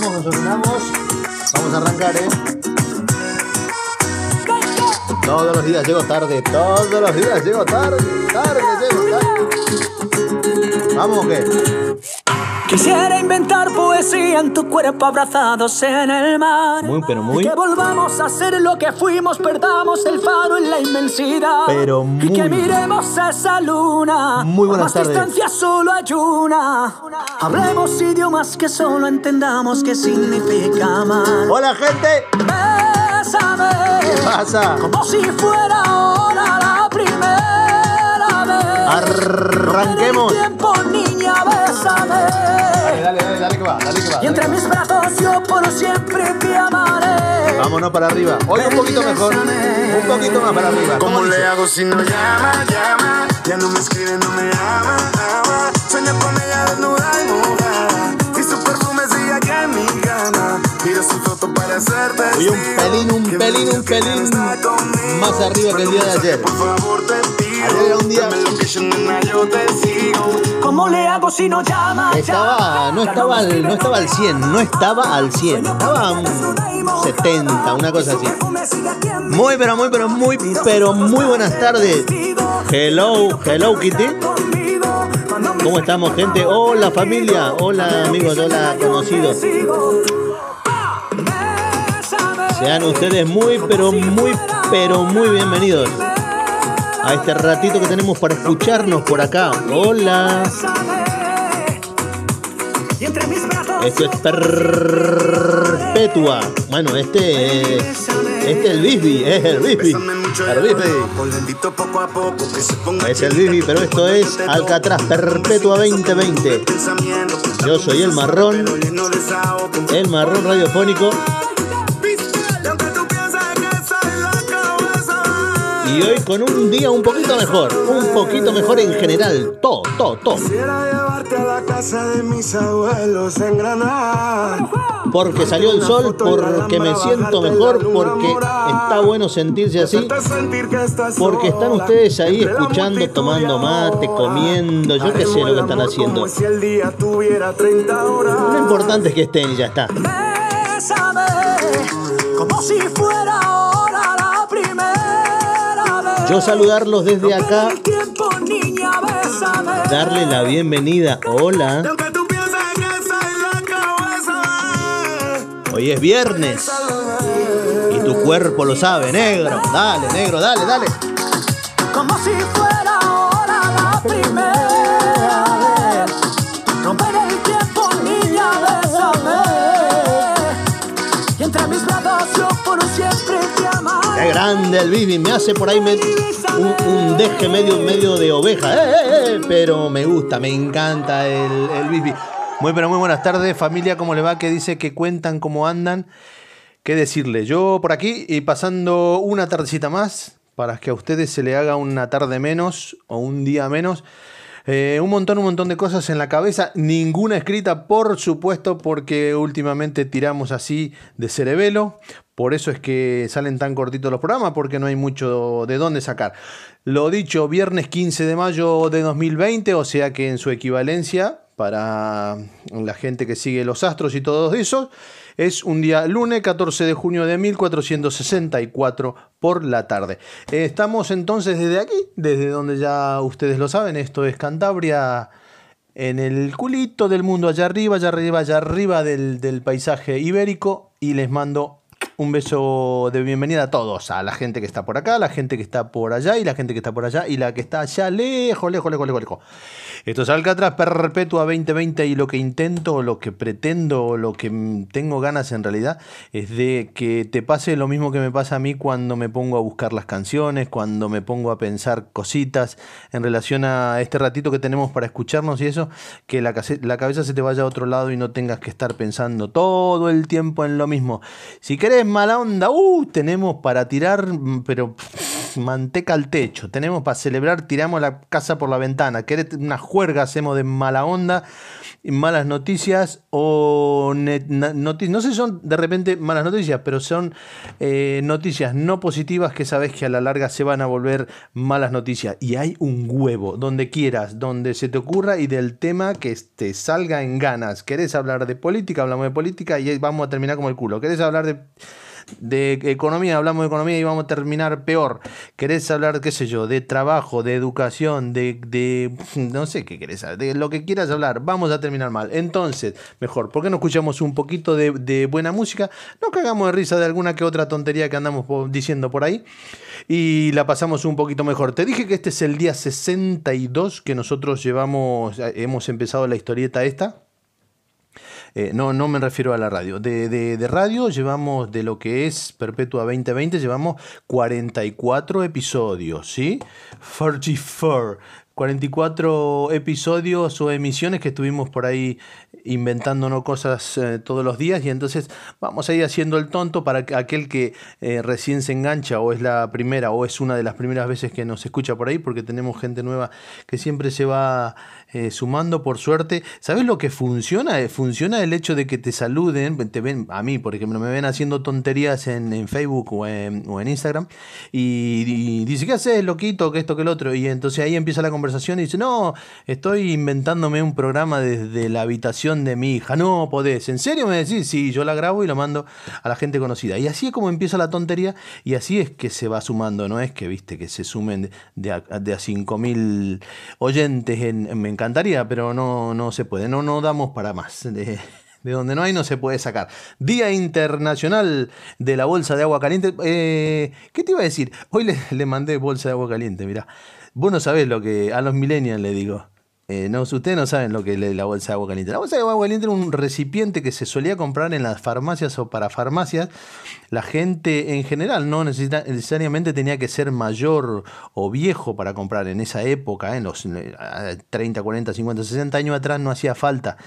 nos ordenamos. Vamos a arrancar, ¿eh? Todos los días llego tarde, todos los días llego tarde, tarde, llego tarde. ¿Vamos o qué? Quisiera inventar poesía en tu cuerpo abrazados en el mar. Muy, pero muy. Y que volvamos a ser lo que fuimos, perdamos el faro en la inmensidad. Pero muy. Y que miremos a esa luna. Muy buenas Más tardes. distancia solo hay una. Hablemos idiomas que solo entendamos qué significa amar. Hola, gente. Bésame. ¿Qué pasa? Como si fuera ahora la. Arranquemos. Tiempo, niña, bésame. Dale, dale, dale, dale que va, dale que va. Y entre mis brazos yo por siempre te amaré. Vámonos para arriba. Hoy un poquito mejor. Un poquito más para arriba. ¿Cómo dice? le hago si no llama, llama? Ya no me escribe, no me ama, ama. Sueño con ella desnuda y mojada. Y su perfume sigue que en mi cama. Miro su foto para hacerte Oye, un pelín, un pelín, un pelín más arriba que el día de ayer. Por favor, te ¿Cómo le hago si no llama? Estaba, no estaba, al, no estaba al 100, no estaba al 100, estaba a un 70, una cosa así. Muy, pero muy, pero muy, pero muy buenas tardes. Hello, hello Kitty. ¿Cómo estamos, gente? Hola, familia. Hola, amigos. Hola, conocidos. Sean ustedes muy, pero muy, pero muy bienvenidos a este ratito que tenemos para escucharnos por acá. Hola. Esto es perpetua. Bueno, este es. Este es el Bibi, es el Bibi. El Bibi. Es el Bibi, pero esto es Alcatraz Perpetua 2020. pensamiento. Yo soy el marrón, el marrón radiofónico. Y hoy con un día un poquito mejor. Un poquito mejor en general. Todo, todo, todo. Quisiera llevarte a la casa de mis abuelos en Granada. Porque salió el sol, porque me siento mejor, porque está bueno sentirse así. Porque están ustedes ahí escuchando, tomando mate, comiendo, yo qué sé lo que están haciendo. Como si el día tuviera 30 horas. Lo importante es que estén y ya está. Bésame, como si fuera ahora. Yo saludarlos desde acá, darle la bienvenida. Hola. Hoy es viernes y tu cuerpo lo sabe, negro. Dale, negro, dale, dale. Como si fuera Qué grande el Bibi, me hace por ahí un, deje medio, medio de oveja. ¡Eh, eh, eh! Pero me gusta, me encanta el, el Bibi. Muy, pero muy buenas tardes, familia. ¿Cómo le va? ¿Qué dice? ¿Qué cuentan? ¿Cómo andan? ¿Qué decirle? Yo por aquí y pasando una tardecita más para que a ustedes se le haga una tarde menos o un día menos. Un montón, un montón de cosas en la cabeza, ninguna escrita, por supuesto, porque últimamente tiramos así de cerebelo. Por eso es que salen tan cortitos los programas, porque no hay mucho de dónde sacar. Lo dicho, viernes 15 de mayo de 2020, o sea que en su equivalencia, para la gente que sigue los astros y todos esos, es un día lunes 14 de junio de 1464 por la tarde. Estamos entonces desde aquí, desde donde ya ustedes lo saben, esto es Cantabria, en el culito del mundo, allá arriba, allá arriba, allá arriba del, del paisaje ibérico, y les mando un beso de bienvenida a todos, a la gente que está por acá, la gente que está por allá, y la gente que está por allá, y la que está allá lejos, lejos, lejos, lejos, lejos. Esto es Alcatraz Perpetua 2020 y lo que intento, lo que pretendo, lo que tengo ganas en realidad es de que te pase lo mismo que me pasa a mí cuando me pongo a buscar las canciones, cuando me pongo a pensar cositas en relación a este ratito que tenemos para escucharnos y eso, que la, cabeza se te vaya a otro lado y no tengas que estar pensando todo el tiempo en lo mismo. Si querés mala onda, uh, tenemos para tirar, pero manteca al techo. Tenemos para celebrar, tiramos la casa por la ventana. Querés una juerga, hacemos de mala onda, malas noticias o noticias. No sé son de repente malas noticias, pero son eh, noticias no positivas que sabes que a la larga se van a volver malas noticias. Y hay un huevo, donde quieras, donde se te ocurra y del tema que te salga en ganas. ¿Querés hablar de política? Hablamos de política y vamos a terminar como el culo. ¿Querés hablar de de economía, hablamos de economía y vamos a terminar peor. ¿Querés hablar, qué sé yo, de trabajo, de educación, de, de no sé qué querés, de lo que quieras hablar, vamos a terminar mal. Entonces, mejor, ¿por qué no escuchamos un poquito de, de buena música? No cagamos de risa de alguna que otra tontería que andamos diciendo por ahí y la pasamos un poquito mejor. Te dije que este es el día 62 que nosotros llevamos, eh, hemos empezado la historieta esta. Eh, no, no me refiero a la radio. De, de, radio llevamos, de lo que es Perpetua 2020, llevamos 44 episodios, ¿sí? 44. 44 episodios o emisiones que estuvimos por ahí inventándonos cosas eh, todos los días y entonces vamos a ir haciendo el tonto para aquel que eh, recién se engancha o es la primera o es una de las primeras veces que nos escucha por ahí porque tenemos gente nueva que siempre se va eh, sumando por suerte. ¿Sabes lo que funciona? Eh, funciona el hecho de que te saluden, te ven, a mí por ejemplo, me ven haciendo tonterías en, Facebook o en, Instagram y, dice, ¿qué haces, loquito? Que esto, que el otro. Y entonces ahí empieza la conversación y dice, no, estoy inventándome un programa desde la habitación de mi hija. No podés. ¿En serio me decís? Sí, yo la grabo y lo mando a la gente conocida. Y así es como empieza la tontería y así es que se va sumando. No es que, viste, que se sumen de, a, de a 5.000 oyentes en, en encantaría, pero no, no se puede, no, no damos para más. De, donde no hay no se puede sacar. Día Internacional de la Bolsa de Agua Caliente. Eh, ¿Qué te iba a decir? Hoy le, le, mandé bolsa de agua caliente, mira. Vos no sabés lo que a los millennials le digo. Eh, no, ustedes no saben lo que es la bolsa de agua caliente. La bolsa de agua caliente era un recipiente que se solía comprar en las farmacias o para farmacias. La gente en general no necesariamente tenía que ser mayor o viejo para comprar en esa época, en los 30, 40, 50, 60 años atrás no hacía falta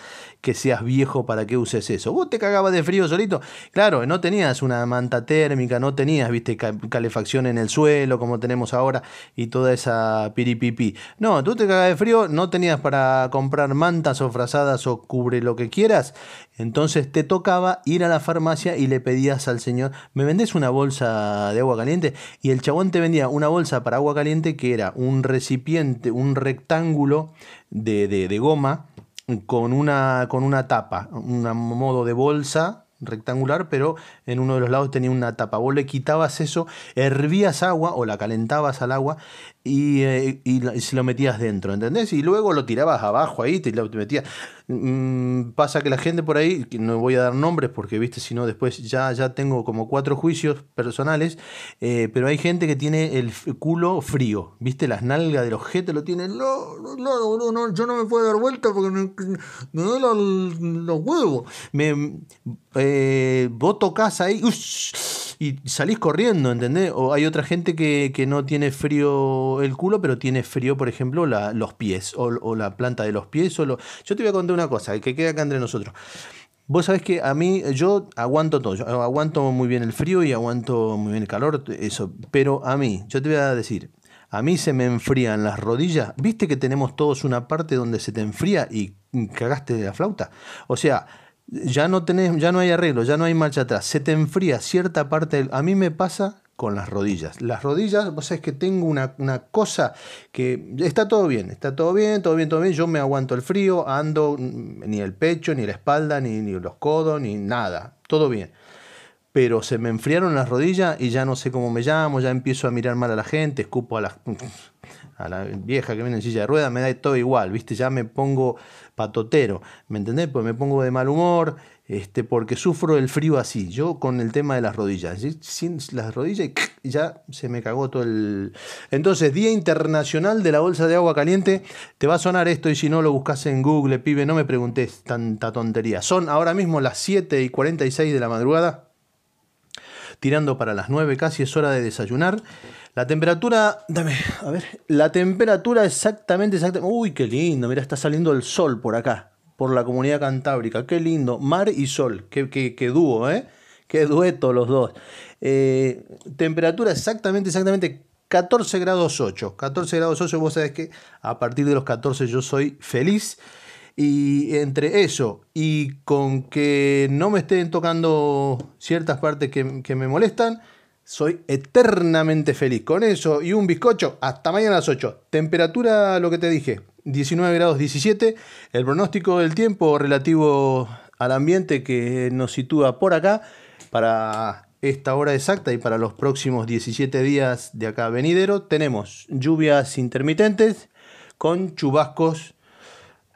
que seas viejo para que uses eso. Vos te cagabas de frío solito. Claro, no tenías una manta térmica, no tenías, viste, calefacción en el suelo como tenemos ahora y toda esa piripipi. No, tú te cagabas de frío, no tenías para comprar mantas o frazadas o cubre lo que quieras. Entonces te tocaba ir a la farmacia y le pedías al señor, ¿me vendés una bolsa de agua caliente? Y el chabón te vendía una bolsa para agua caliente que era un recipiente, un rectángulo de, de, de goma con una, con una tapa, un modo de bolsa rectangular, pero en uno de los lados tenía una tapa. Vos le quitabas eso, hervías agua o la calentabas al agua y, eh, y, se lo metías dentro, ¿entendés? Y luego lo tirabas abajo ahí, te lo metías. Mm, pasa que la gente por ahí, no voy a dar nombres porque, viste, si no, después ya, ya tengo como cuatro juicios personales, eh, pero hay gente que tiene el culo frío, viste, las nalgas de los gente lo tienen, no, no, no, no, yo no me puedo dar vuelta porque me, me duelen los huevos. Me, eh, vos tocas ahí y salís corriendo, ¿entendés? O hay otra gente que, que no tiene frío el culo, pero tiene frío, por ejemplo, la, los pies o, la planta de los pies. O. Yo te voy a contar una cosa, que queda acá entre nosotros. Vos sabés que a mí, yo aguanto todo, aguanto muy bien el frío y aguanto muy bien el calor, eso, pero a mí, yo te voy a decir, a mí se me enfrían las rodillas, viste que tenemos todos una parte donde se te enfría y cagaste de la flauta, o sea, ya no tenés, ya no hay arreglo, ya no hay marcha atrás, se te enfría cierta parte, a mí me pasa con las rodillas. Las rodillas, vos sabés que tengo una, cosa que está todo bien, está todo bien, todo bien, todo bien. Yo me aguanto el frío, ando mm, ni el pecho, ni la espalda, ni, ni los codos, ni nada, todo bien. Pero se me enfriaron las rodillas y ya no sé cómo me llamo, ya empiezo a mirar mal a la gente, escupo a la, a la vieja que viene en silla de ruedas, me da todo igual, ¿viste? Ya me pongo patotero, ¿me entendés? Pues me pongo de mal humor, este, porque sufro el frío así. Yo con el tema de las rodillas, sin las rodillas ya se me cagó todo el... Entonces, Día Internacional de la Bolsa de Agua Caliente, te va a sonar esto y si no lo buscas en Google, pibe, no me preguntes tanta tontería. Son ahora mismo las 7 y 46 de la madrugada, tirando para las 9 casi, es hora de desayunar. La temperatura, dame, a ver, la temperatura exactamente, exactamente, uy, qué lindo, mira, está saliendo el sol por acá por la comunidad cantábrica. Qué lindo. Mar y sol. Qué, qué, dúo, ¿eh? Qué dueto los dos. Eh, temperatura exactamente, exactamente 14 grados 8. 14 grados 8, vos sabés que a partir de los 14 yo soy feliz. Y entre eso y con que no me estén tocando ciertas partes que, que me molestan, soy eternamente feliz. Con eso y un bizcocho, hasta mañana a las 8. Temperatura, lo que te dije, 19 grados 17. El pronóstico del tiempo relativo al ambiente que nos sitúa por acá para esta hora exacta y para los próximos 17 días de acá venidero tenemos lluvias intermitentes con chubascos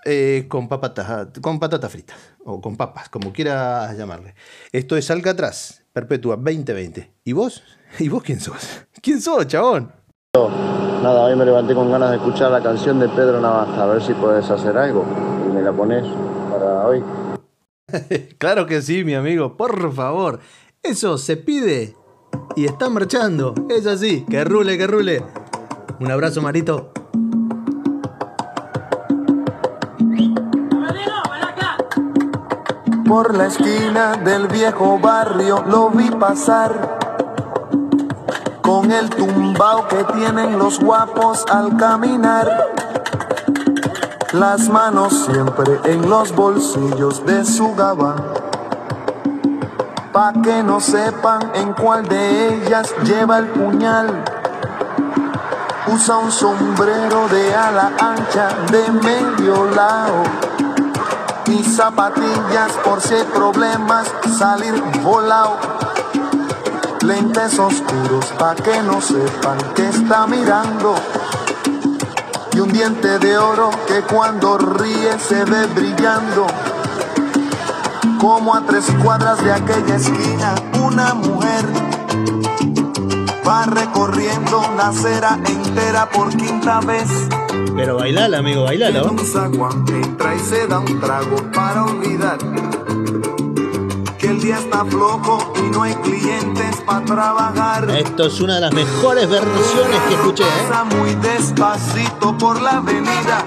eh, con, papatas, con patatas fritas o con papas, como quieras llamarle. Esto es Alcatraz, Perpetua 2020. ¿Y vos? ¿Y vos quién sos? ¿Quién sos, chabón? Nada, hoy me levanté con ganas de escuchar la canción de Pedro Navaja, a ver si puedes hacer algo y me la pones para hoy. claro que sí, mi amigo, por favor. Eso se pide y está marchando. Es así, que rule, que rule. Un abrazo, Marito. Por la esquina del viejo barrio lo vi pasar con el tumbao que tienen los guapos al caminar. Las manos siempre en los bolsillos de su gabán. Pa' que no sepan en cuál de ellas lleva el puñal. Usa un sombrero de ala ancha de medio lado. Y zapatillas por si hay problemas salir volado. Lentes oscuros pa' que no sepan que está mirando. Y un diente de oro que cuando ríe se ve brillando. Como a tres cuadras de aquella esquina, una mujer va recorriendo la acera entera por quinta vez. Pero bailala, amigo, bailala. En un zaguán entra y se da un trago para olvidar que el día está flojo y no hay clientes para trabajar. Esto es una de las mejores versiones que escuché, ¿eh? Pasa muy despacito por la avenida.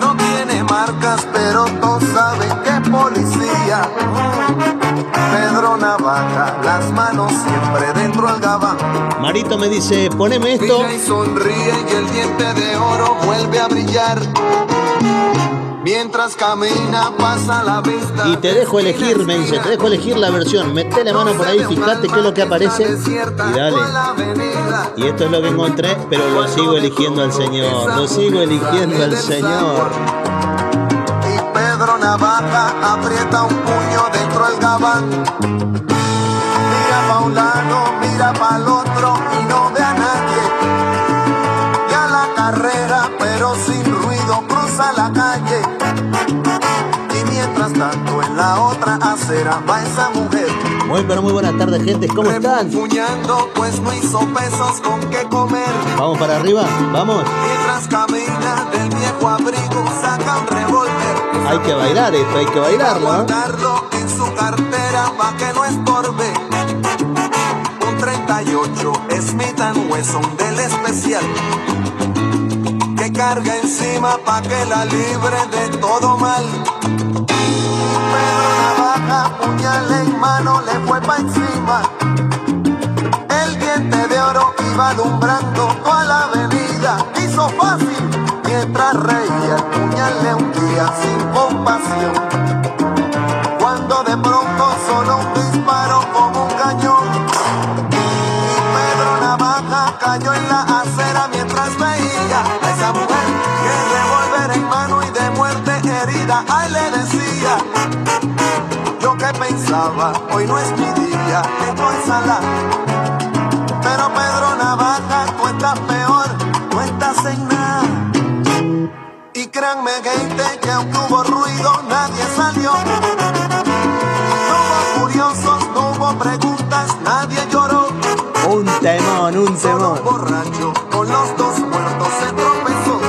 No tiene marcas, pero todos saben que es policía. Navaja, las manos siempre dentro gabán. Marito me dice, poneme esto. Mira y sonríe y el diente de oro vuelve a brillar. Mientras camina pasa la vista. Y te dejo elegir, me dice, te dejo elegir la versión. Metele mano por ahí, fíjate qué es lo que aparece. Y dale. Y esto es lo que encontré, pero lo sigo eligiendo al Señor. Lo sigo eligiendo al Señor. Navaja aprieta un puño dentro del gabán. Mira pa' un lado, mira pa' el otro y no ve a nadie. Y a la carrera, pero sin ruido, cruza la calle. Y mientras tanto en la otra acera va esa mujer. Muy, pero muy buenas tardes, gente. ¿Cómo están? Pues no hizo pesos con qué comer. Vamos para arriba, vamos. Mientras camina del viejo abrigo, saca un revólver. Hay que bailar esto, hay que bailarlo. ¿eh? en su cartera que no estorbe. Un 38 Smith Wesson del especial que carga encima pa' que la libre de todo mal. Pedro Navaja, puñal en mano, le fue pa' encima. El diente de oro iba alumbrando toda la avenida. Hizo fácil mientras reía. El puñal le hundía sin compasión. Cuando de pronto sonó un disparo como un cañón. Y Pedro Navaja cayó en la acera mientras veía a esa mujer que revólver en mano y de muerte herida. Ay, le decía. Yo que pensaba, hoy no es mi día, estoy sala. Pero Pedro Navaja, tú estás peor, no estás en nada. Y créanme, gente, que aunque hubo ruido, nadie salió. No hubo curiosos, no hubo preguntas, nadie lloró. Un temón, un temón. borracho con los dos muertos se tropezó.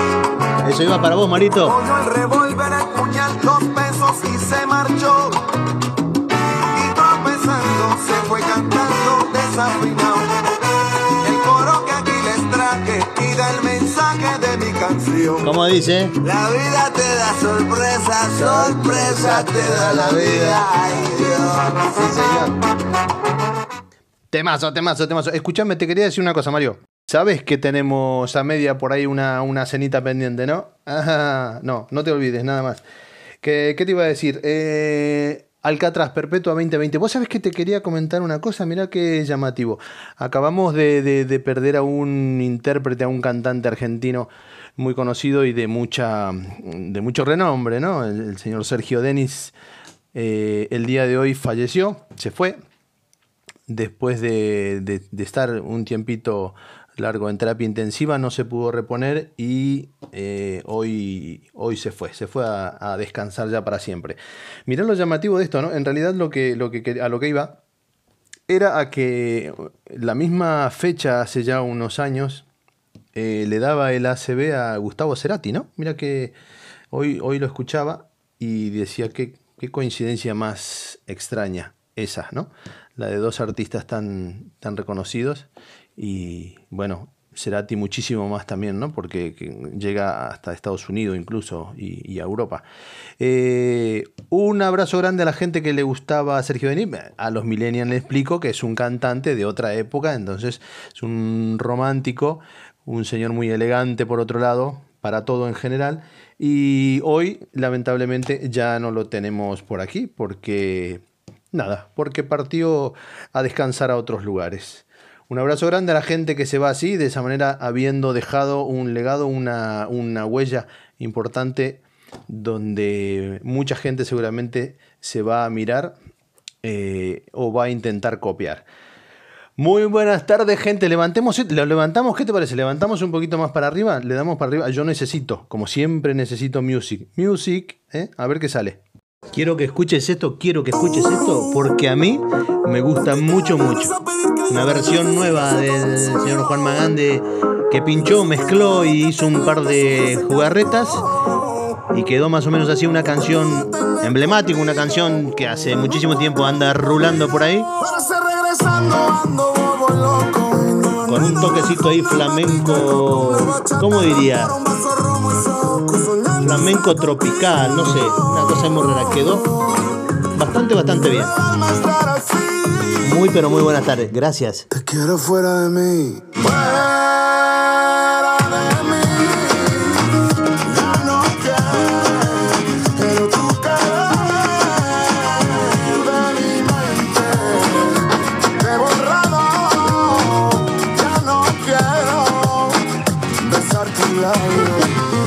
Eso iba para vos, Marito. Cogió el revólver, el puñal, los pesos y se marchó. Y tropezando se fue cantando desafinado. Canción. ¿Cómo dice? La vida te da sorpresa, sorpresa te da la vida. Ay Dios. Sí, señor. Temazo, temazo, temazo. Escuchame, te quería decir una cosa, Mario. Sabes que tenemos a media por ahí una, una cenita pendiente, ¿no? Ajá, no, no te olvides, nada más. ¿Qué, qué te iba a decir? Eh, Alcatraz Perpetua 2020. Vos sabés que te quería comentar una cosa, mirá qué llamativo. Acabamos de, de- de perder a un intérprete, a un cantante argentino muy conocido y de mucha de mucho renombre, ¿no? El, señor Sergio Denis eh, el día de hoy falleció, se fue, después de, de- estar un tiempito largo en terapia intensiva, no se pudo reponer y eh, hoy, hoy se fue, se fue a, a descansar ya para siempre. Mirá lo llamativo de esto, ¿no? En realidad lo que, lo que, a lo que iba era a que la misma fecha, hace ya unos años, eh, le daba el ACB a Gustavo Cerati, ¿no? Mira que hoy, hoy lo escuchaba y decía que qué coincidencia más extraña esa, ¿no? La de dos artistas tan, tan reconocidos y bueno, Cerati muchísimo más también, ¿no? Porque que llega hasta Estados Unidos incluso y, y a Europa. Eh, un abrazo grande a la gente que le gustaba a Sergio Denis. A los millennials le explico que es un cantante de otra época, entonces es un romántico, un señor muy elegante por otro lado, para todo en general. Y hoy, lamentablemente, ya no lo tenemos por aquí porque, nada, porque partió a descansar a otros lugares. Un abrazo grande a la gente que se va así, de esa manera habiendo dejado un legado, una, una huella importante donde mucha gente seguramente se va a mirar eh, o va a intentar copiar. Muy buenas tardes, gente. Levantemos, lo levantamos, ¿qué te parece? Levantamos un poquito más para arriba, le damos para arriba. Yo necesito, como siempre, necesito music. Music, ¿eh? a ver qué sale. Quiero que escuches esto, quiero que escuches esto, porque a mí me gusta mucho, mucho. Una versión nueva del señor Juan Magande que pinchó, mezcló y hizo un par de jugarretas y quedó más o menos así una canción emblemática, una canción que hace muchísimo tiempo anda rulando por ahí. Con un toquecito ahí flamenco, ¿cómo diría? Flamenco tropical, no sé, una cosa muy rara. Quedó bastante, bastante bien. Muy, pero muy buenas tardes. Gracias. Te quiero fuera de mí. Besar tu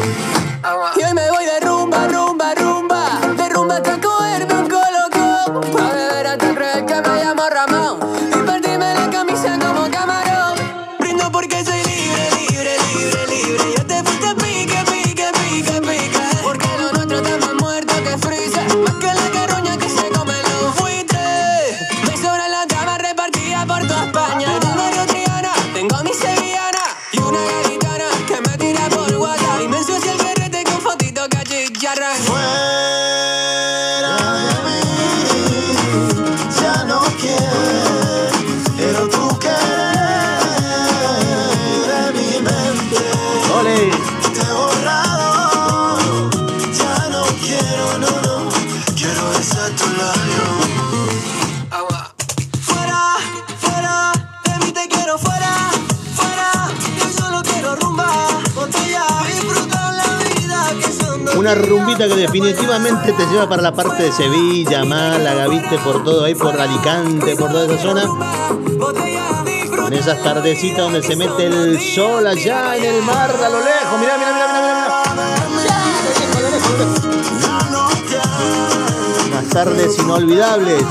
definitivamente te lleva para la parte de Sevilla, Málaga, viste, por todo ahí, por Alicante, por toda esa zona. En esas tardecitas donde se mete el sol allá en el mar, a lo lejos. Mirá, mirá, mirá, mirá, mirá. Unas tardes inolvidables.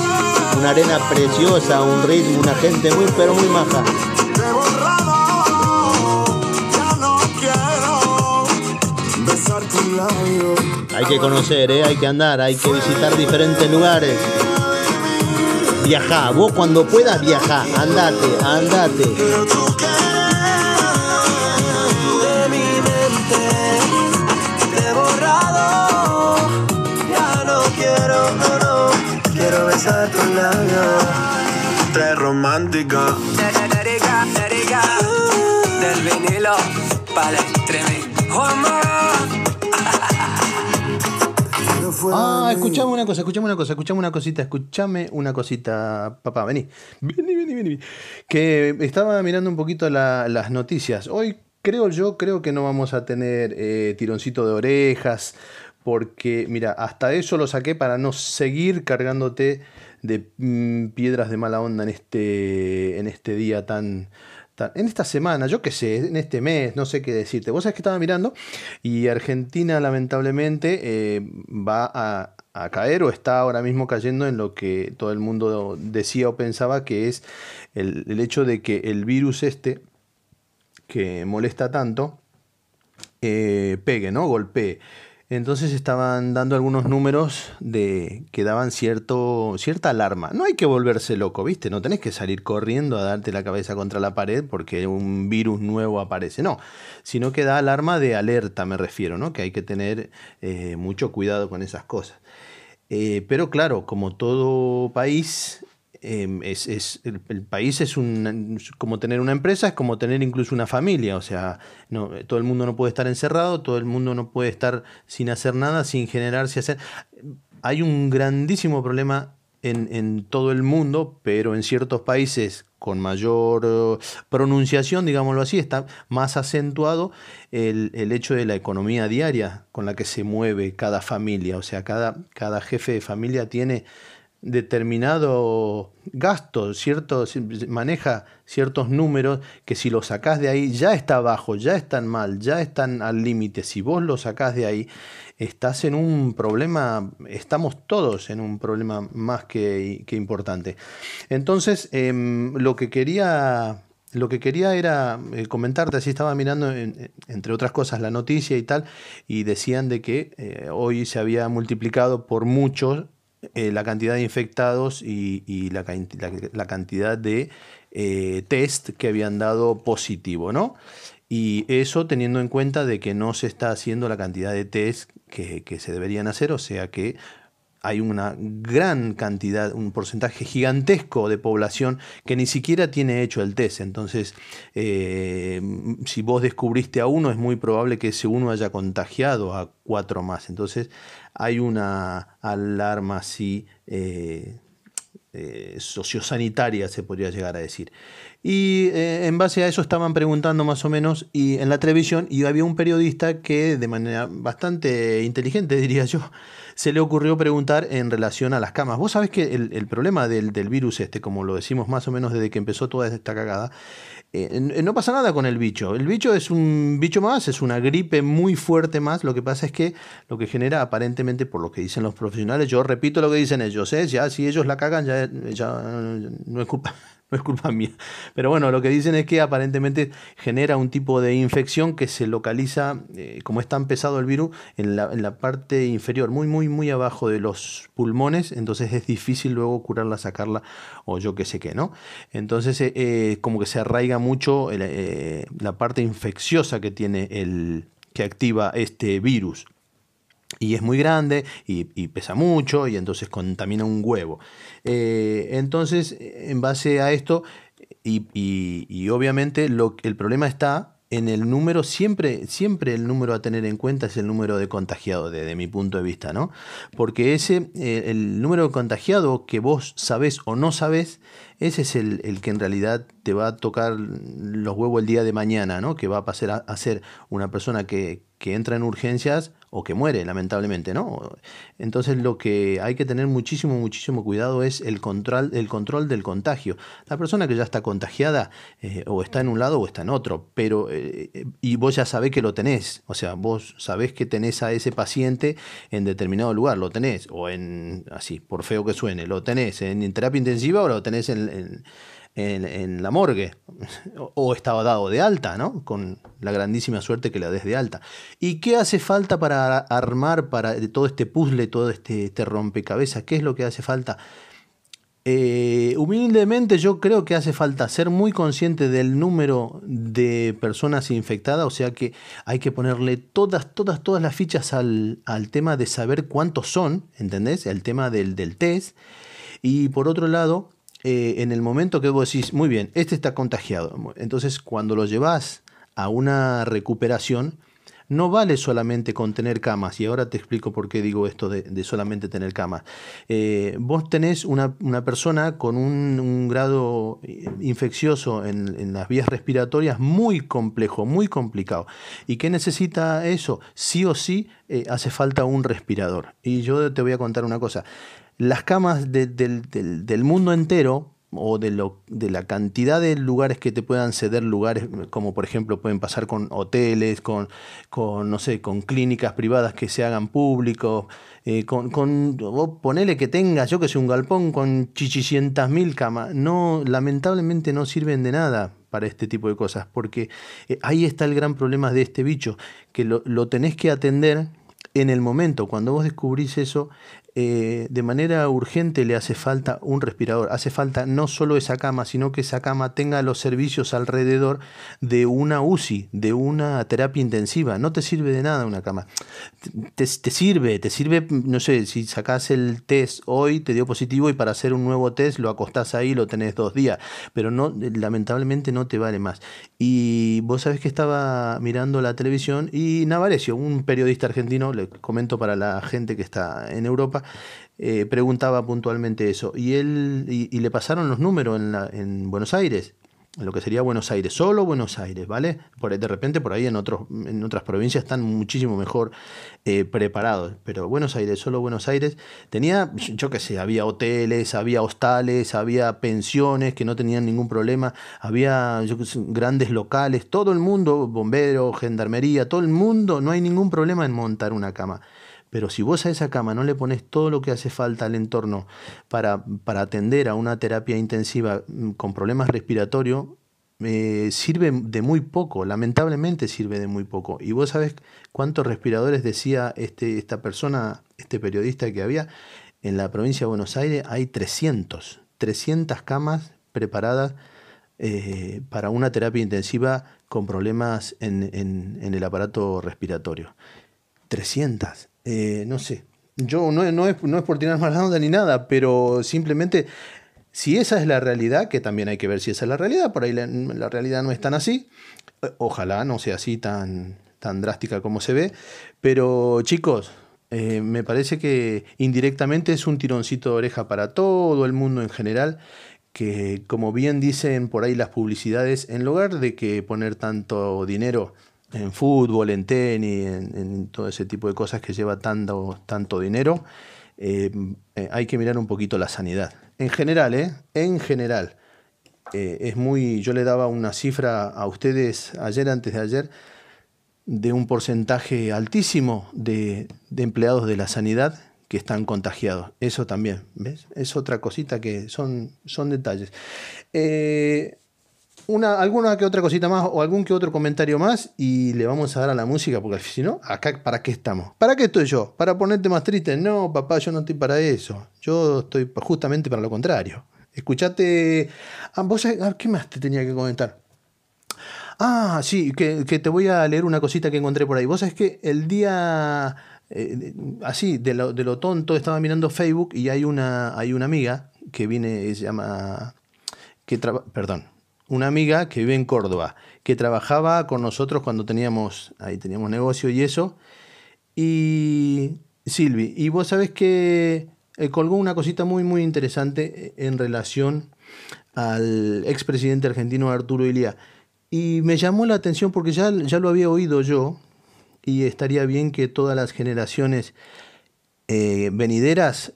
Una arena preciosa, un ritmo, una gente muy, pero muy maja. Hay que conocer, ¿eh? hay que andar, hay que visitar diferentes lugares. Viajá, vos cuando puedas viajá, andate, andate. besar tu labio. Tres romántica. Del vinilo para el Ah, escuchame una cosa, escuchame una cosa, escuchame una cosita, escuchame una cosita, papá, vení. Vení, vení, vení. Que estaba mirando un poquito la- las noticias. Hoy creo yo, creo que no vamos a tener eh, tironcito de orejas, porque, mira, hasta eso lo saqué para no seguir cargándote de mm, piedras de mala onda en este, en este día tan- En esta semana, yo qué sé, en este mes, no sé qué decirte. Vos sabés que estaba mirando y Argentina lamentablemente eh, va a, caer o está ahora mismo cayendo en lo que todo el mundo decía o pensaba que es el, el hecho de que el virus este que molesta tanto eh, pegue, ¿no? Golpee. Entonces estaban dando algunos números de que daban cierto, cierta alarma. No hay que volverse loco, ¿viste? No tenés que salir corriendo a darte la cabeza contra la pared porque un virus nuevo aparece. No, sino que da alarma de alerta, me refiero, ¿no? Que hay que tener eh, mucho cuidado con esas cosas. Eh, pero claro, como todo país, eh, es, es- el, país es un, como tener una empresa, es como tener incluso una familia. O sea, no, todo el mundo no puede estar encerrado, todo el mundo no puede estar sin hacer nada, sin generarse hacer. Hay un grandísimo problema en, en todo el mundo, pero en ciertos países con mayor eh, pronunciación, digámoslo así, está más acentuado el, el hecho de la economía diaria con la que se mueve cada familia. O sea, cada, cada jefe de familia tiene determinado gasto, cierto, maneja ciertos números que si los sacás de ahí ya está bajo, ya están mal, ya están al límite. Si vos los sacás de ahí, estás en un problema, estamos todos en un problema más que, importante. Entonces, em, lo que quería lo que quería era eh, comentarte, así estaba mirando, en- entre otras cosas, la noticia y tal, y decían de que eh, hoy se había multiplicado por mucho eh, la cantidad de infectados y, la, can- la- la cantidad de eh, test que habían dado positivo, ¿no? Y eso teniendo en cuenta de que no se está haciendo la cantidad de test que, que se deberían hacer, o sea que hay una gran cantidad, un porcentaje gigantesco de población que ni siquiera tiene hecho el test. Entonces, eh, si vos descubriste a uno, es muy probable que ese uno haya contagiado a cuatro más. Entonces, hay una alarma así eh, eh, sociosanitaria, se podría llegar a decir. Y eh, en base a eso estaban preguntando más o menos y en la televisión y había un periodista que de manera bastante inteligente, diría yo, se le ocurrió preguntar en relación a las camas. Vos sabés que el, el problema del, del virus este, como lo decimos más o menos desde que empezó toda esta cagada, eh, no pasa nada con el bicho. El bicho es un bicho más, es una gripe muy fuerte más. Lo que pasa es que lo que genera aparentemente, por lo que dicen los profesionales, yo repito lo que dicen ellos, ¿eh? ya si ellos la cagan, ya, ya no es culpa. No es culpa mía. Pero bueno, lo que dicen es que aparentemente genera un tipo de infección que se localiza, eh, como es tan pesado el virus, en la, en la parte inferior, muy, muy, muy abajo de los pulmones. Entonces es difícil luego curarla, sacarla o yo qué sé qué, ¿no? Entonces, eh, eh, como que se arraiga mucho eh, la parte infecciosa que tiene el que activa este virus. Y es muy grande y, y pesa mucho y entonces contamina un huevo. Eh, entonces, en base a esto, y, y- y obviamente lo, el problema está en el número, siempre, siempre el número a tener en cuenta es el número de contagiados, desde mi punto de vista, ¿no? Porque ese, eh, el número de contagiados que vos sabés o no sabés, ese es el, el que en realidad te va a tocar los huevos el día de mañana, ¿no? Que va a pasar a, ser una persona que, que entra en urgencias o que muere, lamentablemente, ¿no? Entonces lo que hay que tener muchísimo, muchísimo cuidado es el control, el control del contagio. La persona que ya está contagiada eh, o está en un lado o está en otro, pero eh, y vos ya sabés que lo tenés, o sea, vos sabés que tenés a ese paciente en determinado lugar, lo tenés, o en, así, por feo que suene, lo tenés en terapia intensiva o lo tenés en, en- en- la morgue, o, o estaba dado de alta, ¿no? Con la grandísima suerte que la des de alta. ¿Y qué hace falta para armar para todo este puzzle, todo este, este rompecabezas? ¿Qué es lo que hace falta? Eh, humildemente yo creo que hace falta ser muy consciente del número de personas infectadas, o sea que hay que ponerle todas, todas, todas las fichas al, al tema de saber cuántos son, ¿entendés? El tema del, del test. Y por otro lado, eh, en el momento que vos decís, muy bien, este está contagiado, entonces cuando lo llevas a una recuperación, no vale solamente con tener camas, y ahora te explico por qué digo esto de, solamente tener camas. Eh, vos tenés una, una persona con un, grado eh, infeccioso en, en las vías respiratorias muy complejo, muy complicado. ¿Y qué necesita eso? Sí o sí hace falta un respirador. Y yo te voy a contar una cosa. Las camas de- del- mundo entero o de, lo, de la cantidad de lugares que te puedan ceder lugares, como por ejemplo pueden pasar con hoteles, con, con no sé, con clínicas privadas que se hagan públicos, eh, con, ponele que tengas, yo que sé, un galpón con chichicientas mil camas, no, lamentablemente no sirven de nada para este tipo de cosas, porque eh, ahí está el gran problema de este bicho, que lo, lo tenés que atender en el momento, cuando vos descubrís eso, eh, de manera urgente le hace falta un respirador. Hace falta no solo esa cama, sino que esa cama tenga los servicios alrededor de una UCI, de una terapia intensiva. No te sirve de nada una cama. Te, te sirve, te sirve, no sé, si sacás el test hoy, te dio positivo y para hacer un nuevo test lo acostás ahí, lo tenés dos días. Pero no, lamentablemente no te vale más. Y vos sabés que estaba mirando la televisión y Navarecio, un periodista argentino, le comento para la gente que está en Europa, eh, preguntaba puntualmente eso. Y él y, le pasaron los números en, Buenos Aires, en lo que sería Buenos Aires, solo Buenos Aires, ¿vale? De repente por ahí en, otros, en otras provincias están muchísimo mejor eh, preparados, pero Buenos Aires, solo Buenos Aires, tenía, yo qué sé, había hoteles, había hostales, había pensiones que no tenían ningún problema, había grandes locales, todo el mundo, bomberos, gendarmería, todo el mundo, no hay ningún problema en montar una cama. Pero si vos a esa cama no le pones todo lo que hace falta al entorno para, para atender a una terapia intensiva mm, con problemas respiratorios, eh, sirve de muy poco, lamentablemente sirve de muy poco. Y vos sabés cuántos respiradores decía este, esta persona, este periodista que había, en la provincia de Buenos Aires hay 300, 300 camas preparadas eh, para una terapia intensiva con problemas en, en- en el aparato respiratorio. 300, eh, no sé. Yo no, no es, no es por tirar más onda ni nada, pero simplemente si esa es la realidad, que también hay que ver si esa es la realidad, por ahí la, la realidad no es tan así, ojalá no sea así tan, tan drástica como se ve, pero chicos, eh, me parece que indirectamente es un tironcito de oreja para todo el mundo en general, que como bien dicen por ahí las publicidades, en lugar de que poner tanto dinero en fútbol, en tenis, en, todo ese tipo de cosas que lleva tanto, tanto dinero, eh, eh, hay que mirar un poquito la sanidad. En general, ¿eh? En general. Eh, es muy. Yo le daba una cifra a ustedes ayer, antes de ayer, de un porcentaje altísimo de, de empleados de la sanidad que están contagiados. Eso también, ¿ves? Es otra cosita que son, son detalles. Eh, una, alguna que otra cosita más o algún que otro comentario más y le vamos a dar a la música porque si no, acá ¿para qué estamos? ¿Para qué estoy yo? ¿Para ponerte más triste? No, papá, yo no estoy para eso. Yo estoy justamente para lo contrario. Escuchate... Ah, ¿vos ah, ¿Qué más te tenía que comentar? Ah, sí, que, te voy a leer una cosita que encontré por ahí. Vos sabés que el día, eh, así, de lo, de lo tonto, estaba mirando Facebook y hay una, hay una amiga que viene, se llama, que traba- perdón, una amiga que vive en Córdoba, que trabajaba con nosotros cuando teníamos, ahí teníamos negocio y eso. Y Silvi, y vos sabés que eh, colgó una cosita muy, muy interesante en relación al expresidente argentino Arturo Ilía. Y me llamó la atención porque ya, ya lo había oído yo y estaría bien que todas las generaciones eh, venideras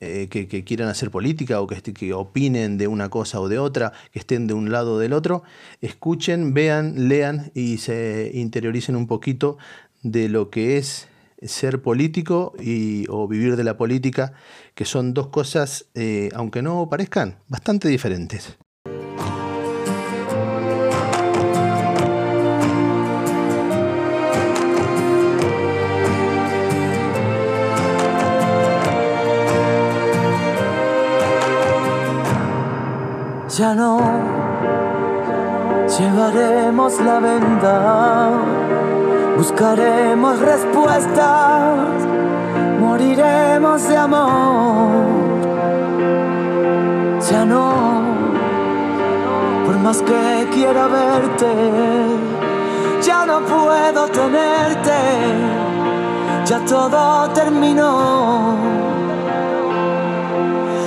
eh, que, quieran hacer política o que, que opinen de una cosa o de otra, que estén de un lado o del otro, escuchen, vean, lean y se interioricen un poquito de lo que es ser político y, o vivir de la política, que son dos cosas, eh, aunque no parezcan, bastante diferentes. Ya no llevaremos la venda, buscaremos respuestas, moriremos de amor. Ya no, por más que quiera verte, ya no puedo tenerte, ya todo terminó.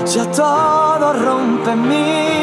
Ya todo rompe en mí,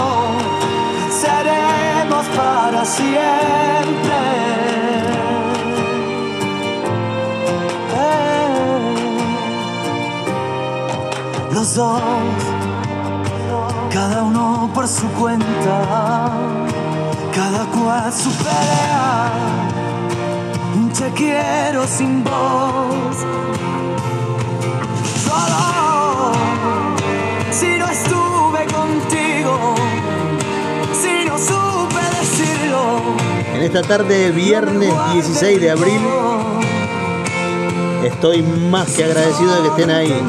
para siempre. Eh. Los dos, cada uno por su cuenta, cada cual su pelea. Te quiero sin voz. Solo si no estuve contigo, Esta tarde, viernes 16 de abril, estoy más que agradecido de que estén ahí.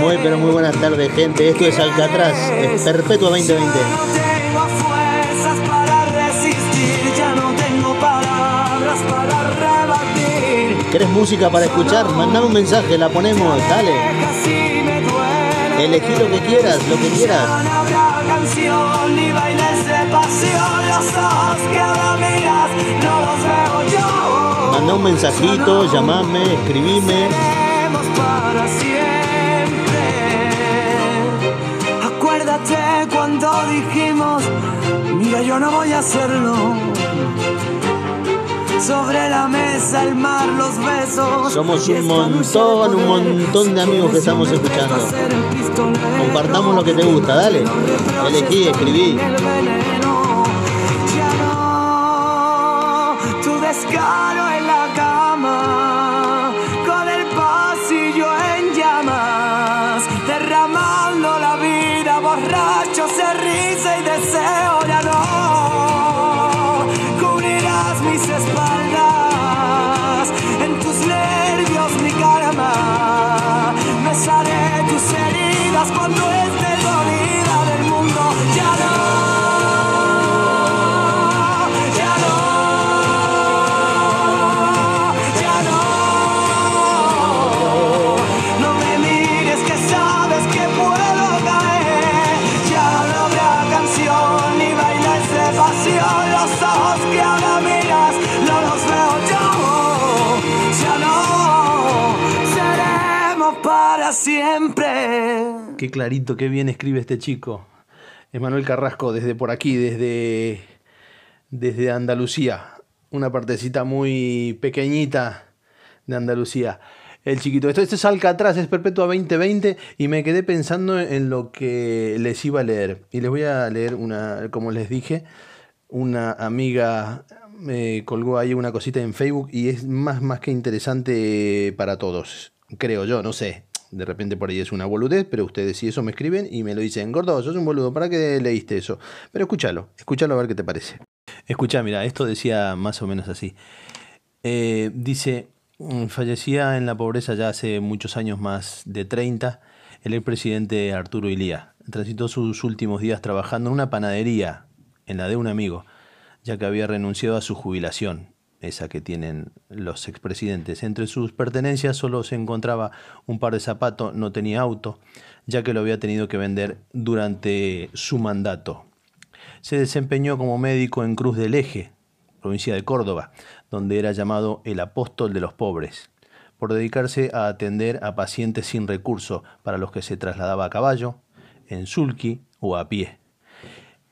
Muy, pero muy buenas tardes, gente. Esto es Alcatraz, es Perpetua 2020. Ya no tengo fuerzas para resistir, ya no tengo palabras para rebatir. ¿Querés música para escuchar? Mandame un mensaje, la ponemos, dale. Elegí lo que quieras, lo que quieras. Manda un mensajito, llamame, escribime. Para siempre. Acuérdate cuando dijimos, mira yo no voy a hacerlo. Sobre la mesa, el mar, los besos. Somos un montón, un montón de amigos que estamos escuchando. Compartamos lo que te gusta, dale. Elegí, escribí. Clarito, qué bien escribe este chico. Emanuel Carrasco, desde por aquí, desde, desde Andalucía. Una partecita muy pequeñita de Andalucía. El chiquito. Esto, esto es Alcatraz, es Perpetua 2020 y me quedé pensando en lo que les iba a leer. Y les voy a leer una, como les dije, una amiga me colgó ahí una cosita en Facebook y es más, más que interesante para todos. Creo yo, no sé. De repente por ahí es una boludez, pero ustedes si eso me escriben y me lo dicen, gordo, sos un boludo, ¿para qué leíste eso? Pero escúchalo, escúchalo a ver qué te parece. Escucha, mira, esto decía más o menos así. Eh, dice, mm, fallecía en la pobreza ya hace muchos años, más de 30, el expresidente Arturo Ilía. Transitó sus últimos días trabajando en una panadería, en la de un amigo, ya que había renunciado a su jubilación, esa que tienen los expresidentes. Entre sus pertenencias solo se encontraba un par de zapatos, no tenía auto, ya que lo había tenido que vender durante su mandato. Se desempeñó como médico en Cruz del Eje, provincia de Córdoba, donde era llamado el apóstol de los pobres, por dedicarse a atender a pacientes sin recursos para los que se trasladaba a caballo, en sulky o a pie.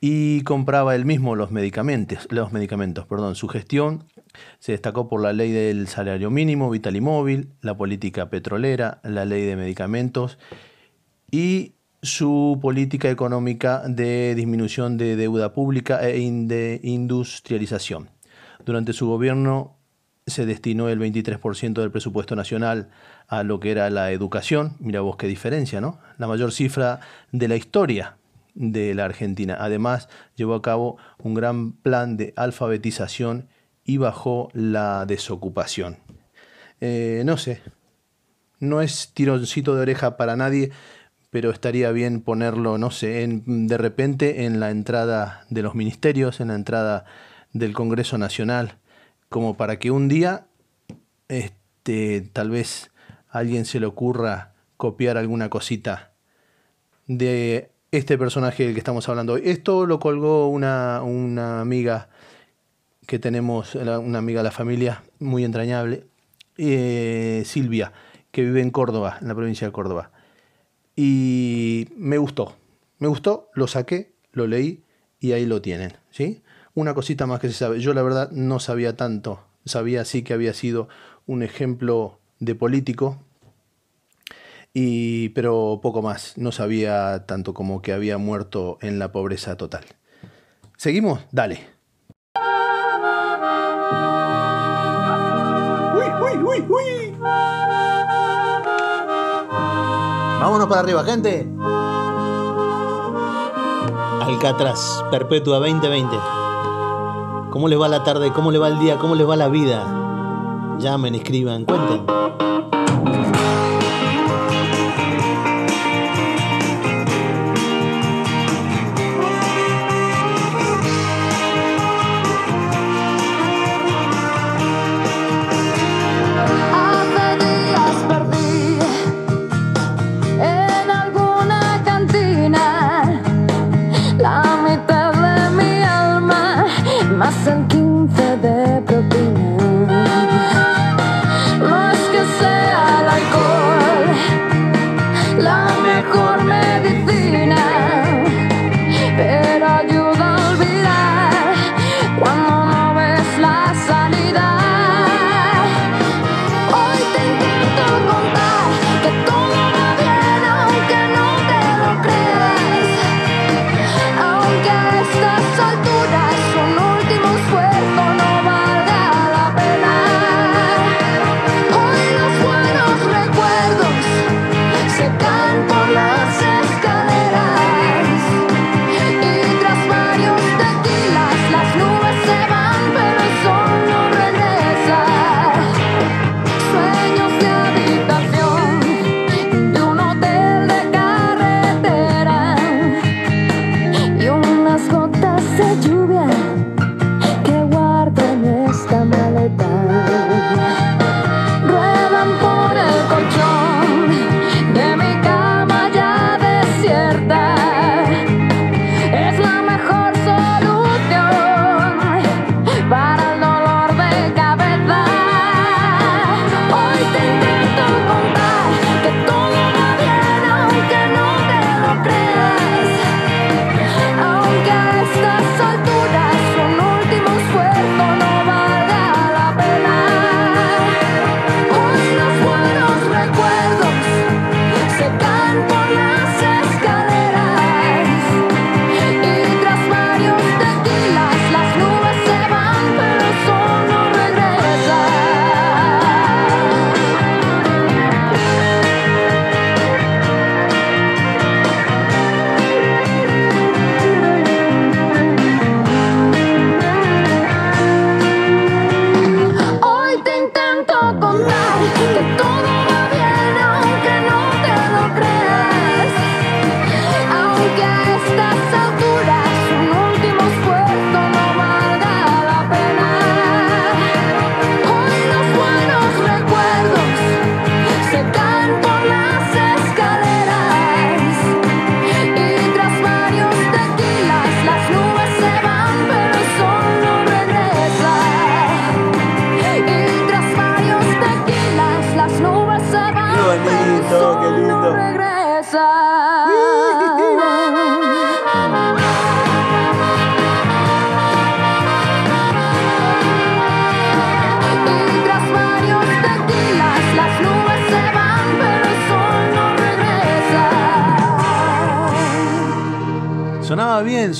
Y compraba él mismo los medicamentos, los medicamentos, perdón. Su gestión se destacó por la ley del salario mínimo, vital y móvil, la política petrolera, la ley de medicamentos y su política económica de disminución de deuda pública e de industrialización. Durante su gobierno se destinó el 23% del presupuesto nacional a lo que era la educación. Mira vos qué diferencia, ¿no? La mayor cifra de la historia de la Argentina. Además, llevó a cabo un gran plan de alfabetización y bajó la desocupación. Eh, no sé, no es tironcito de oreja para nadie, pero estaría bien ponerlo, no sé, de repente en la entrada de los ministerios, en la entrada del Congreso Nacional, como para que un día, este, tal vez a alguien se le ocurra copiar alguna cosita de este personaje del que estamos hablando hoy. Esto lo colgó una, una amiga que tenemos, una amiga de la familia, muy entrañable, eh, Silvia, que vive en Córdoba, en la provincia de Córdoba. Y me gustó, me gustó, lo saqué, lo leí y ahí lo tienen, ¿sí? Una cosita más que se sabe. Yo la verdad no sabía tanto, sabía sí que había sido un ejemplo de político, y, pero poco más, no sabía tanto como que había muerto en la pobreza total. ¿Seguimos? Dale. Vámonos para arriba, gente. Alcatraz, Perpetua 2020. ¿Cómo les va la tarde? ¿Cómo les va el día? ¿Cómo les va la vida? Llamen, escriban, cuenten.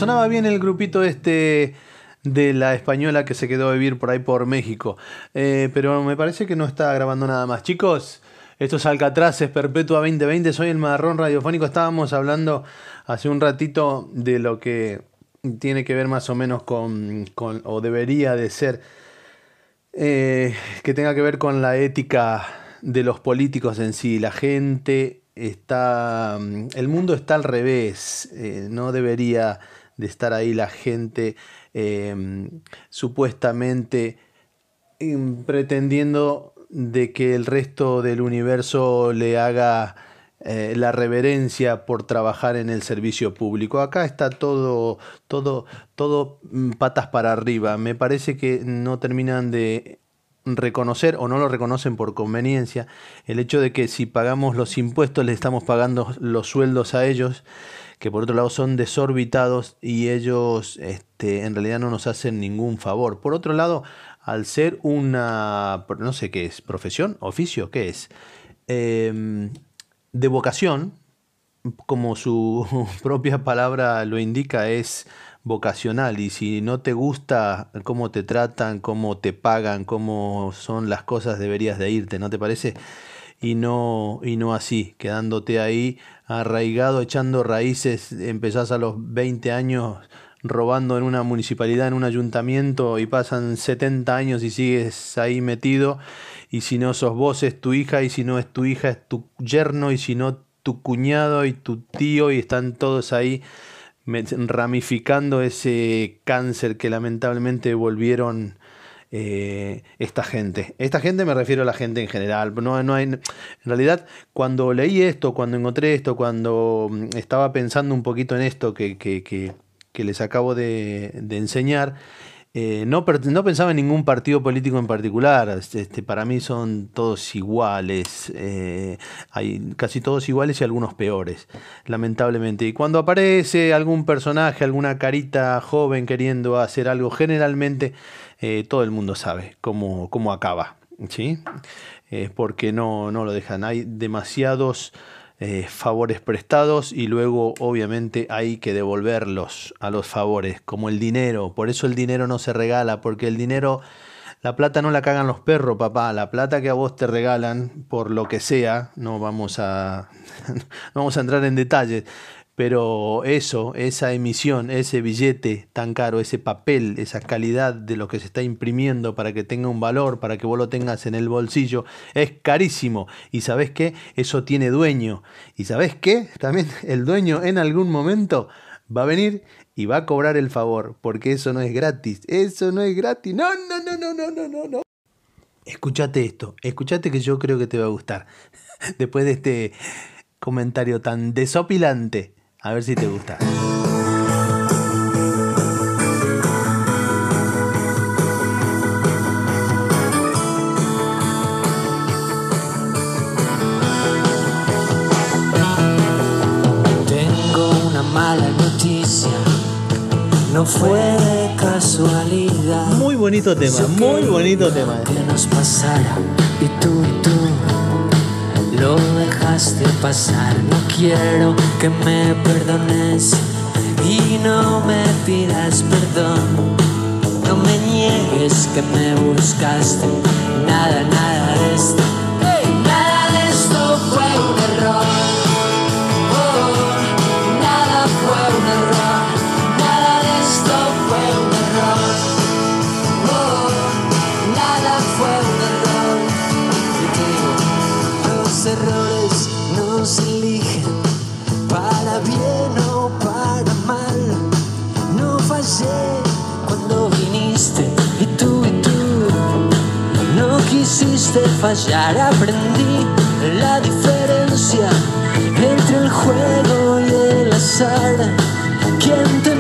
Sonaba bien, sonaba bien el grupito este de la española que se quedó a vivir por ahí por México. Eh, pero me parece que no está grabando nada más. Chicos, esto es Alcatraz, es Perpetua 2020, soy el marrón radiofónico. Estábamos hablando hace un ratito de lo que tiene que ver más o menos con, con o debería de ser eh, que tenga que ver con la ética de los políticos en sí. La gente está, mm, el mundo está al revés, eh, no debería de estar ahí la gente eh, supuestamente em, pretendiendo de que el resto del universo le haga eh, la reverencia por trabajar en el servicio público. Acá está todo, todo, todo mm, patas para arriba. Me parece que no terminan de reconocer o no lo reconocen por conveniencia el hecho de que si pagamos los impuestos le estamos pagando los sueldos a ellos que por otro lado son desorbitados y ellos este, en realidad no nos hacen ningún favor. Por otro lado, al ser una, no sé qué es, profesión, oficio, ¿qué es? Em, de vocación, como su propia palabra lo indica, es vocacional y si no te gusta cómo te tratan, cómo te pagan, cómo son las cosas, deberías de irte, ¿no te parece? Y no, y no así, quedándote ahí arraigado, echando raíces, empezás a los 20 años robando en una municipalidad, en un ayuntamiento y pasan 70 años y sigues ahí metido. Y si no sos vos es tu hija y si no es tu hija es tu yerno y si no tu cuñado y tu tío y están todos ahí ramificando ese cáncer que lamentablemente volvieron eh, esta gente. Esta gente me refiero a la gente en general. No, no hay, en realidad, cuando leí esto, cuando encontré esto, cuando mm, estaba pensando un poquito en esto que, que, que, les acabo de, enseñar, eh, no, no, pensaba en ningún partido político en particular. Este, para mí son todos iguales. Eh, hay casi todos iguales y algunos peores, lamentablemente. Y cuando aparece algún personaje, alguna carita joven queriendo hacer algo, generalmente eh, todo el mundo sabe cómo, cómo acaba. ¿sí? porque no, no lo dejan. Hay demasiados eh, favores prestados y luego obviamente hay que devolverlos a los favores, como el dinero. Por eso el dinero no se regala, porque el dinero, la plata no la cagan los perros, papá. La plata que a vos te regalan, por lo que sea, no vamos a, no vamos a entrar en detalles, pero eso, esa emisión, ese billete tan caro, ese papel, esa calidad de lo que se está imprimiendo para que tenga un valor, para que vos lo tengas en el bolsillo, es carísimo. Y sabes qué, eso tiene dueño. Y sabes qué, también el dueño en algún momento va a venir y va a cobrar el favor, porque eso no es gratis. Eso no es gratis. No, no, no, no, no, no, no, no. Escúchate esto, escúchate que yo creo que te va a gustar. Después de este comentario tan desopilante. A ver si te gusta. Tengo una mala noticia, no fue de casualidad. Muy bonito tema, muy bonito tema. Que nos pasara y tú y tú lo dejaste pasar. No quiero que me perdones y no me pidas perdón. No me niegues que me buscaste. Nada, nada de esto. Quisiste fallar. Aprendí la diferencia entre el juego y el azar. Quién te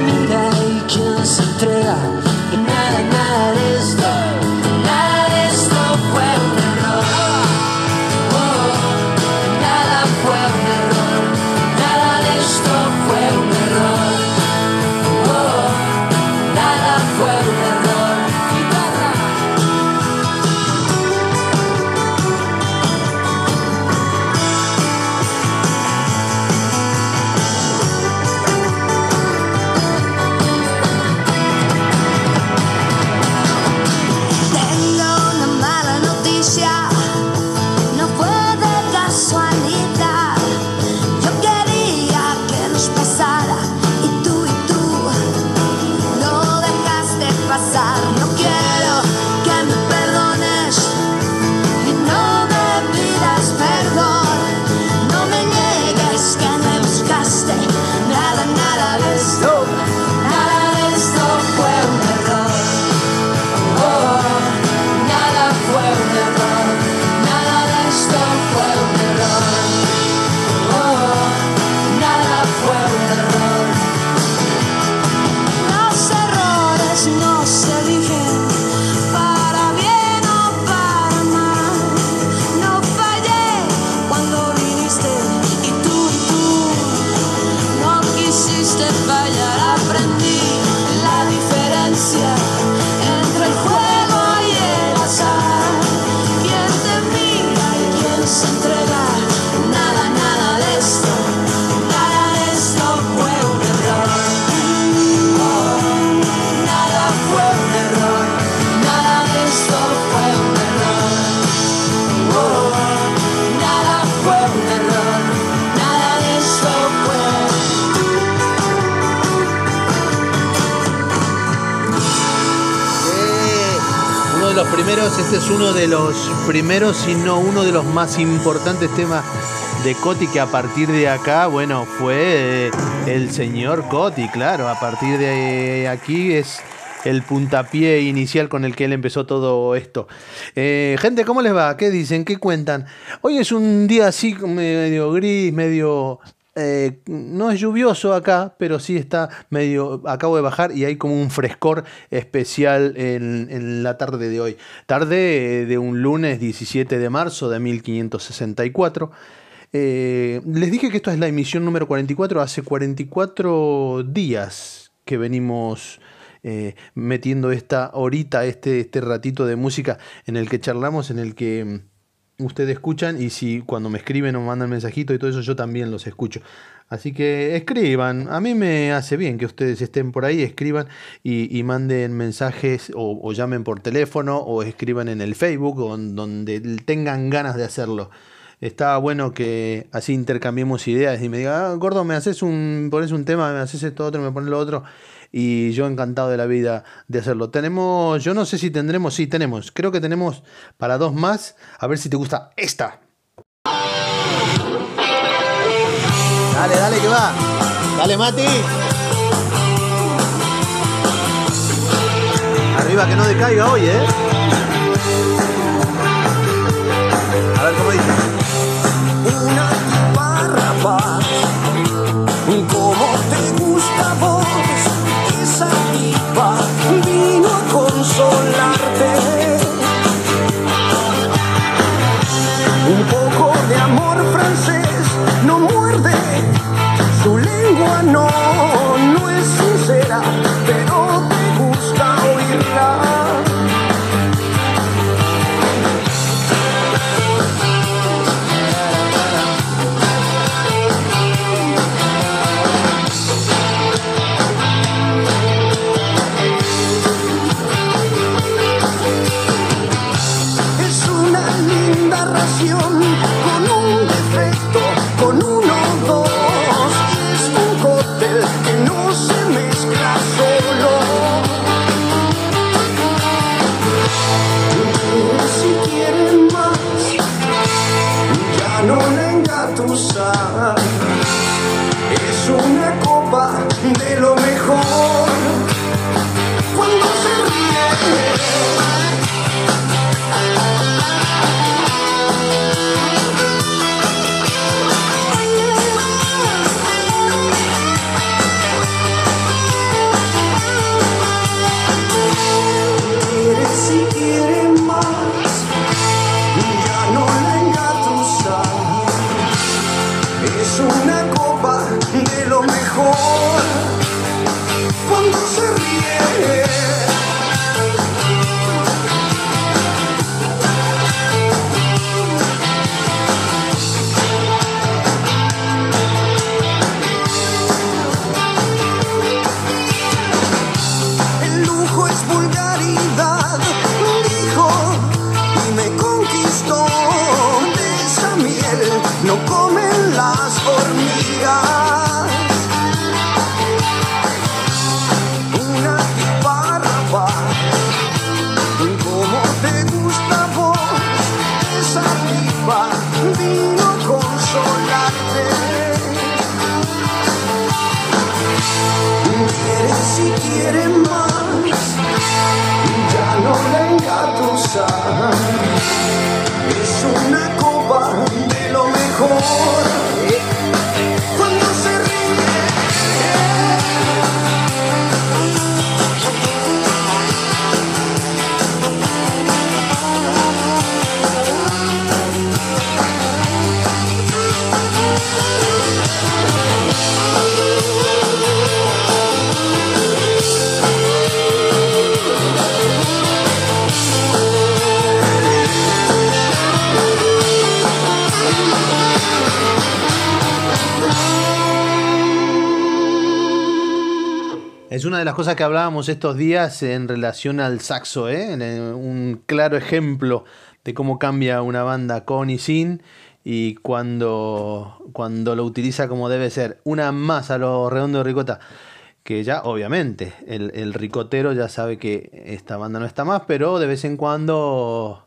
este es uno de los primeros, si no uno de los más importantes temas de Coti que a partir de acá, bueno, fue eh, el señor Coti, claro, a partir de aquí es el puntapié inicial con el que él empezó todo esto. Eh, gente, ¿cómo les va? ¿Qué dicen? ¿Qué cuentan? Hoy es un día así medio gris, medio eh, no es lluvioso acá, pero sí está medio. Acabo de bajar y hay como un frescor especial en, la tarde de hoy. Tarde eh, de un lunes 17 de marzo de 1564. Eh, les dije que esto es la emisión número 44. Hace 44 días que venimos metiendo esta horita, este, este ratito de música en el que charlamos, en el que mm, ustedes escuchan y si cuando me escriben o mandan mensajitos y todo eso yo también los escucho. Así que escriban, a mí me hace bien que ustedes estén por ahí, escriban y, y manden mensajes o, llamen por teléfono o escriban en el Facebook o donde tengan ganas de hacerlo. Está bueno que así intercambiemos ideas y me diga, ah, gordo, me haces un, pones un tema, me haces esto otro, me pones lo otro. Y yo encantado de la vida de hacerlo. Tenemos, yo no sé si tendremos, sí, tenemos. Creo que tenemos para dos más. A ver si te gusta esta. Dale, dale, que va. Dale, Mati. Arriba que no decaiga hoy, ¿eh? Se las cosas que hablábamos estos días en relación al saxo, ¿eh? Eh, un claro ejemplo de cómo cambia una banda con y sin y cuando, cuando lo utiliza como debe ser. Una más a lo redondo de ricota. que ya, obviamente, el, el ricotero ya sabe que esta banda no está más, pero de vez en cuando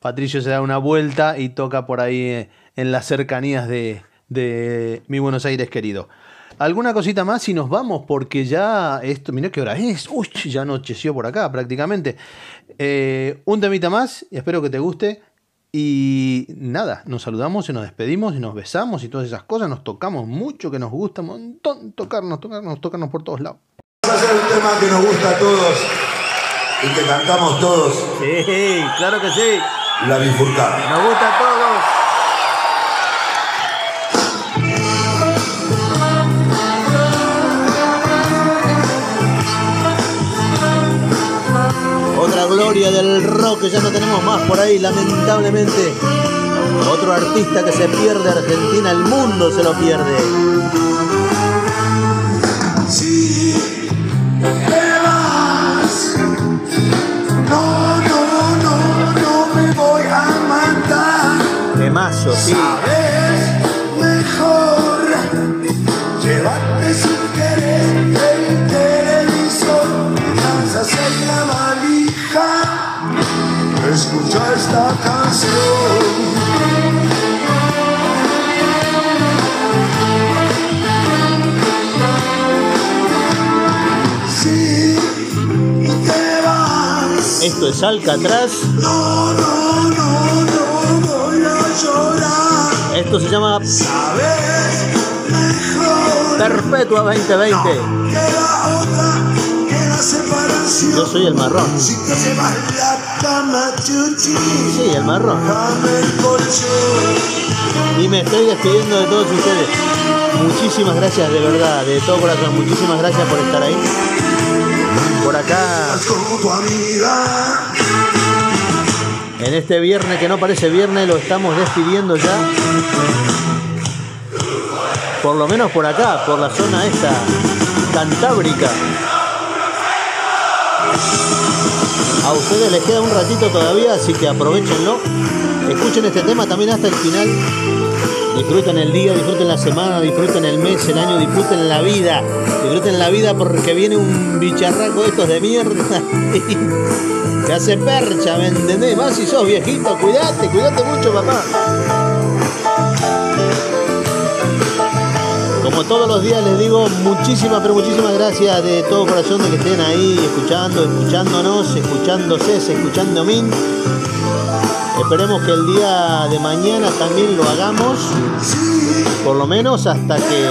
Patricio se da una vuelta y toca por ahí eh, en las cercanías de, de mi Buenos Aires querido. ¿Alguna cosita más? Y nos vamos, porque ya esto, mirá qué hora es. Uy, ya anocheció por acá prácticamente. Eh, un temita más, y espero que te guste. Y nada, nos saludamos y nos despedimos y nos besamos y todas esas cosas. Nos tocamos mucho, que nos gusta un montón tocarnos, tocarnos, tocarnos por todos lados. Va a ser un tema que nos gusta a todos y que cantamos todos, Sí, claro que sí. la bifurcada. Nos gusta a todos. Gloria del rock que ya no tenemos más por ahí, lamentablemente. Otro artista que se pierde Argentina, el mundo se lo pierde. Si te vas, no, no, no, no me voy a matar. Temazo, sí. Escucha esta canción. Si te vas, Esto es Alcatraz. no, no, no, no voy a llorar. Esto se llama Sabes mejor Perpetua 2020. que la otra, que la separación. Yo soy el marrón. Si te llevas la Sí, el marrón. Y me estoy despidiendo de todos ustedes. Muchísimas gracias de verdad, de todo corazón. Muchísimas gracias por estar ahí. Por acá, en este viernes que no parece viernes, lo estamos despidiendo ya. Por lo menos por acá, por la zona esta, cantábrica. A ustedes les queda un ratito todavía, así que aprovechenlo. Escuchen este tema también hasta el final. Disfruten el día, disfruten la semana, disfruten el mes, el año, disfruten la vida. Disfruten la vida porque viene un bicharraco de estos de mierda. Te hace percha, ¿me entendés? Más si sos viejito, cuidate, cuidate mucho, papá. Como todos los días les digo, muchísimas, pero muchísimas gracias de todo corazón de que estén ahí escuchando, escuchándonos, escuchándose, escuchándome. Esperemos que el día de mañana también lo hagamos, por lo menos hasta que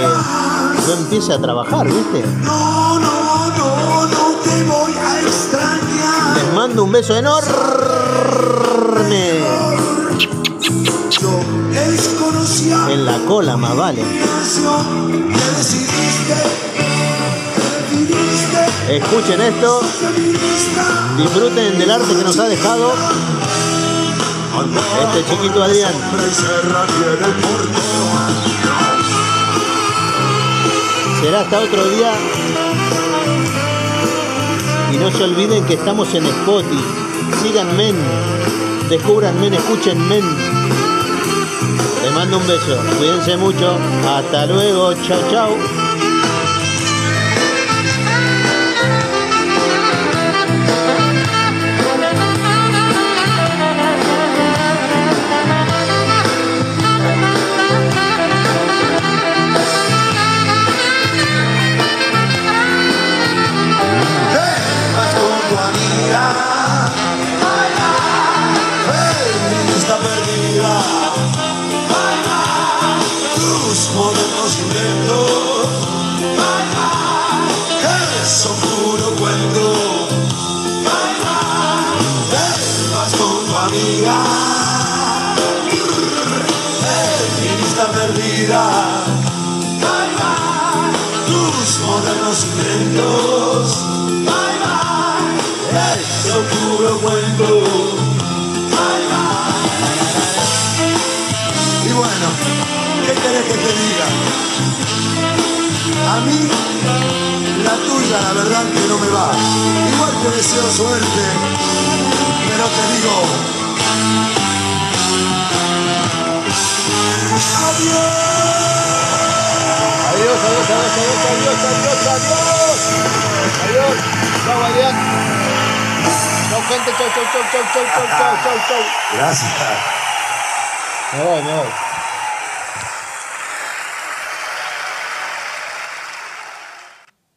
yo empiece a trabajar, ¿viste? No, no, no, no te voy a extrañar. Les mando un beso enorme en la cola, más vale. Escuchen esto, disfruten del arte que nos ha dejado este chiquito Adrián. Será hasta otro día. Y no se olviden que estamos en Spotify. Síganme, descúbranme, escúchenme. Les mando un beso. Cuídense mucho. Hasta luego. Chao, chao. Mí, la tuya, la verdad que no me va. Igual te deseo suerte, pero te digo. Adiós. Adiós, adiós, adiós, adiós, adiós. adiós, adiós, adiós. Adiós. Chau. Chau, gente. Chau, chau, chau, chau, chau, chau, chau, chau, chau. Gracias. Me voy, me voy.